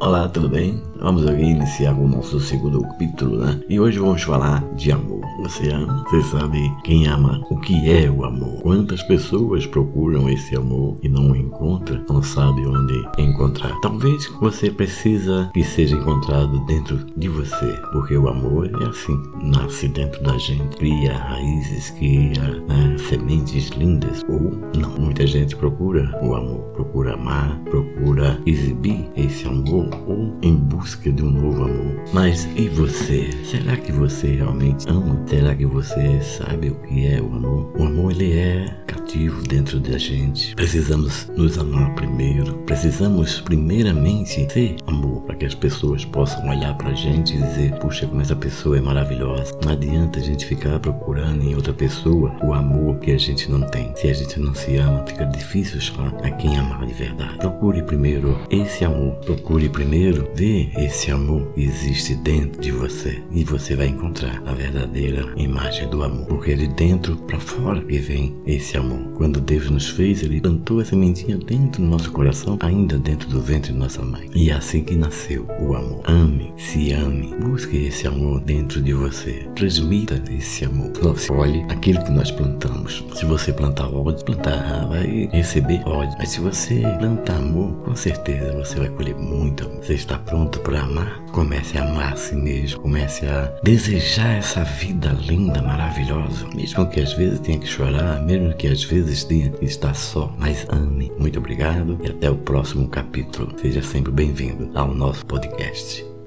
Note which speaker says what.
Speaker 1: Olá, tudo bem? Vamos aqui iniciar o nosso segundo capítulo, né? E hoje vamos falar de amor. Você ama? Você sabe quem ama? O que é o amor? Quantas pessoas procuram esse amor e não o encontram? Não sabe onde encontrar. Talvez você precisa que seja encontrado dentro de você, porque o amor é assim, nasce dentro da gente, cria raízes, cria né, sementes lindas. Ou não, muita gente procura o amor, procura amar, procura exibir esse amor ou em busca de um novo amor. Mas e você? Será que você realmente ama? Será que você sabe o que é o amor? O amor ele é cativo dentro da gente. Precisamos nos amar primeiro. Precisamos primeiramente ser amor para que as pessoas possam olhar para a gente e dizer: puxa, como essa pessoa é maravilhosa. Não adianta a gente ficar procurando em outra pessoa o amor que a gente não tem. Se a gente não se ama, fica difícil achar a quem amar de verdade. Procure primeiro esse amor. Procure primeiro ver esse amor que existe dentro de você e você vai encontrar a verdadeira imagem do amor. Porque de dentro para fora que vem esse amor. Quando Deus nos fez, Ele plantou a sementinha dentro do nosso coração, ainda dentro do ventre de nossa mãe. E é assim que nasceu o amor. Ame, se ame, busque esse amor dentro de você. Transmita esse amor. Olhe aquilo que nós plantamos. Se você plantar ódio, plantar vai receber ódio. Mas se você plantar amor, com certeza você vai colher muito amor. Você está pronto para amar? Comece a amar a si mesmo. Comece a desejar essa vida linda, maravilhosa. Mesmo que às vezes tenha que chorar, mesmo que às vezes tenha que estar só. Mas ame. Muito obrigado e até o próximo capítulo. Seja sempre bem-vindo ao nosso podcast.